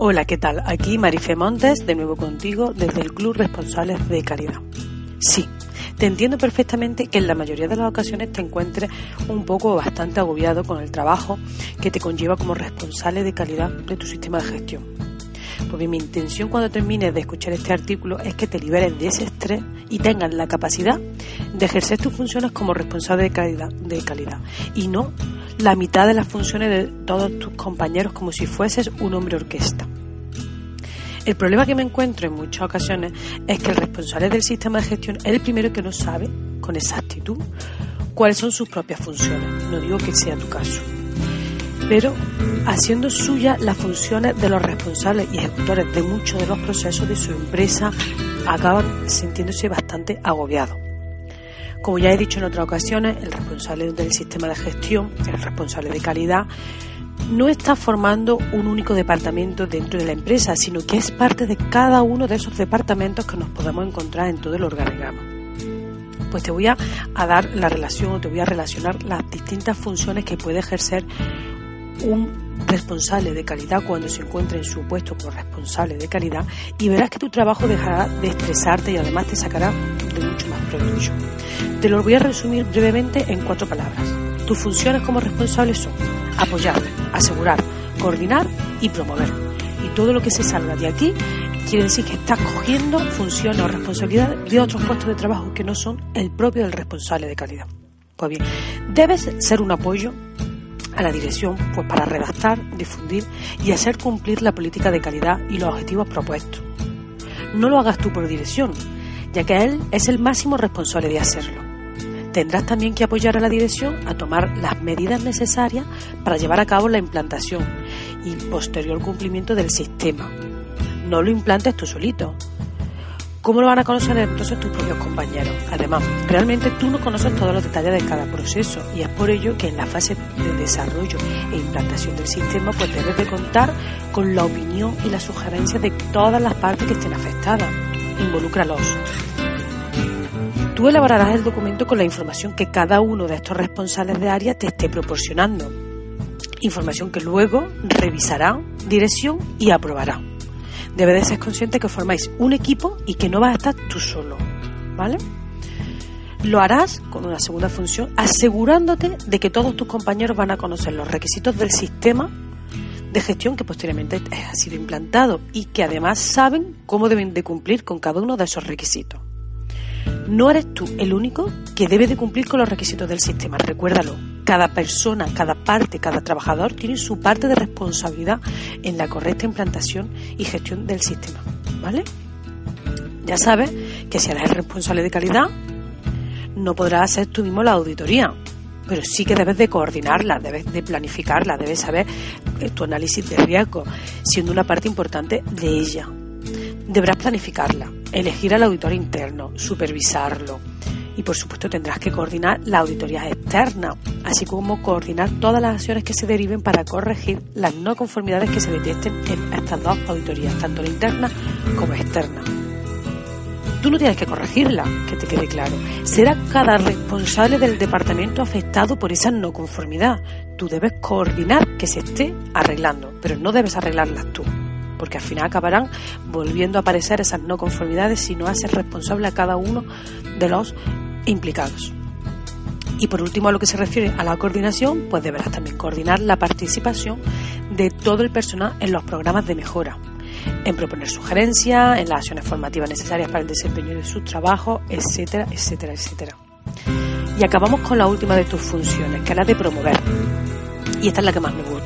Hola, ¿qué tal? Aquí Marife Montes, de nuevo contigo desde el Club Responsables de Calidad. Sí, te entiendo perfectamente que en la mayoría de las ocasiones te encuentres un poco bastante agobiado con el trabajo que te conlleva como responsable de calidad de tu sistema de gestión. Pues bien, mi intención cuando termines de escuchar este artículo es que te liberes de ese estrés y tengas la capacidad de ejercer tus funciones como responsable de calidad, de calidad y no la mitad de las funciones de todos tus compañeros como si fueses un hombre orquesta. El problema que me encuentro en muchas ocasiones es que el responsable del sistema de gestión es el primero que no sabe con exactitud cuáles son sus propias funciones. No digo que sea tu caso. Pero haciendo suya las funciones de los responsables y ejecutores de muchos de los procesos de su empresa, acaban sintiéndose bastante agobiados. Como ya he dicho en otras ocasiones, el responsable del sistema de gestión, el responsable de calidad, no está formando un único departamento dentro de la empresa, sino que es parte de cada uno de esos departamentos que nos podemos encontrar en todo el organigrama. Pues te voy a, dar la relación o te voy a relacionar las distintas funciones que puede ejercer un responsable de calidad cuando se encuentra en su puesto como responsable de calidad y verás que tu trabajo dejará de estresarte y además te sacará de mucho más provecho. Te lo voy a resumir brevemente en cuatro palabras. Tus funciones como responsable son apoyar, asegurar, coordinar y promover. Y todo lo que se salga de aquí quiere decir que estás cogiendo funciones o responsabilidades de otros puestos de trabajo que no son el propio del responsable de calidad. Pues bien, debes ser un apoyo a la dirección pues para redactar, difundir y hacer cumplir la política de calidad y los objetivos propuestos. No lo hagas tú por dirección, ya que él es el máximo responsable de hacerlo. Tendrás también que apoyar a la dirección a tomar las medidas necesarias para llevar a cabo la implantación y posterior cumplimiento del sistema. No lo implantes tú solito. ¿Cómo lo van a conocer entonces tus propios compañeros? Además, realmente tú no conoces todos los detalles de cada proceso y es por ello que en la fase de desarrollo e implantación del sistema pues debes de contar con la opinión y la sugerencia de todas las partes que estén afectadas. Involúcralos. Tú elaborarás el documento con la información que cada uno de estos responsables de área te esté proporcionando. Información que luego revisará dirección y aprobará. Debes de ser consciente que formáis un equipo y que no vas a estar tú solo. ¿Vale? Lo harás con una segunda función, asegurándote de que todos tus compañeros van a conocer los requisitos del sistema de gestión que posteriormente ha sido implantado y que además saben cómo deben de cumplir con cada uno de esos requisitos. No eres tú el único que debe de cumplir con los requisitos del sistema, recuérdalo. Cada persona, cada parte, cada trabajador tiene su parte de responsabilidad en la correcta implantación y gestión del sistema, ¿vale? Ya sabes que si eres el responsable de calidad, no podrás hacer tú mismo la auditoría, pero sí que debes de coordinarla, debes de planificarla, debes saber tu análisis de riesgo, siendo una parte importante de ella. Deberás planificarla, elegir al auditor interno, supervisarlo y por supuesto tendrás que coordinar la auditoría externa, así como coordinar todas las acciones que se deriven para corregir las no conformidades que se detecten en estas dos auditorías, tanto la interna como externa. Tú no tienes que corregirla, que te quede claro. Será cada responsable del departamento afectado por esa no conformidad. Tú debes coordinar que se esté arreglando, pero no debes arreglarlas tú porque al final acabarán volviendo a aparecer esas no conformidades si no haces responsable a cada uno de los implicados. Y por último, a lo que se refiere a la coordinación, pues deberás también coordinar la participación de todo el personal en los programas de mejora, en proponer sugerencias, en las acciones formativas necesarias para el desempeño de sus trabajos, etcétera, etcétera, etcétera. Y acabamos con la última de tus funciones, que es la de promover. Y esta es la que más me gusta.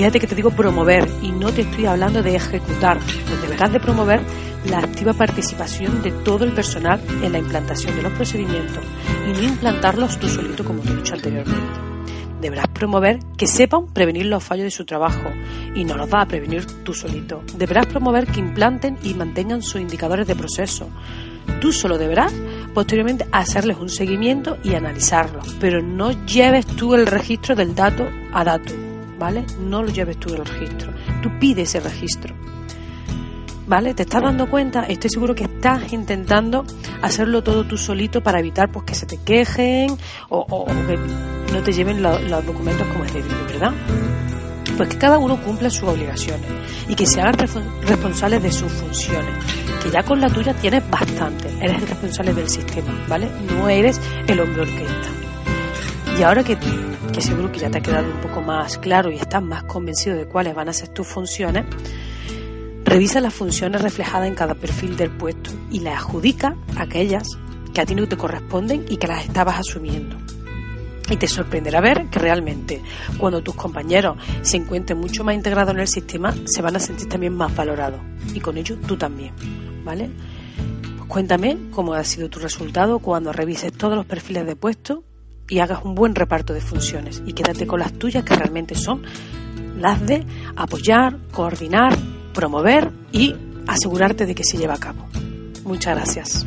Fíjate que te digo promover y no te estoy hablando de ejecutar, pues deberás de promover la activa participación de todo el personal en la implantación de los procedimientos y no implantarlos tú solito como te he dicho anteriormente. deberás promover que sepan prevenir los fallos de su trabajo y no los vas a prevenir tú solito. Deberás promover que implanten y mantengan sus indicadores de proceso. Tú solo deberás posteriormente hacerles un seguimiento y analizarlo, pero no lleves tú el registro del dato a dato, ¿vale? No lo lleves tú el registro. Tú pides ese registro. ¿vale? ¿Te estás dando cuenta? Estoy seguro que estás intentando hacerlo todo tú solito para evitar pues que se te quejen o, que no te lleven los documentos como es debido, ¿verdad? Pues que cada uno cumpla sus obligaciones y que se hagan responsables de sus funciones. Que ya con la tuya tienes bastante, eres el responsable del sistema, ¿vale? No eres el hombre orquesta. Y ahora que, que seguro que ya te ha quedado un poco más claro y estás más convencido de cuáles van a ser tus funciones, Revisa las funciones reflejadas en cada perfil del puesto y las adjudica a aquellas que a ti no te corresponden y que las estabas asumiendo. Y te sorprenderá ver que realmente cuando tus compañeros se encuentren mucho más integrados en el sistema, se van a sentir también más valorados. Y con ello tú también. ¿Vale? Pues cuéntame cómo ha sido tu resultado cuando revises todos los perfiles de puesto y hagas un buen reparto de funciones. Y quédate con las tuyas que realmente son las de apoyar, coordinar promover y asegurarte de que se lleva a cabo. Muchas gracias.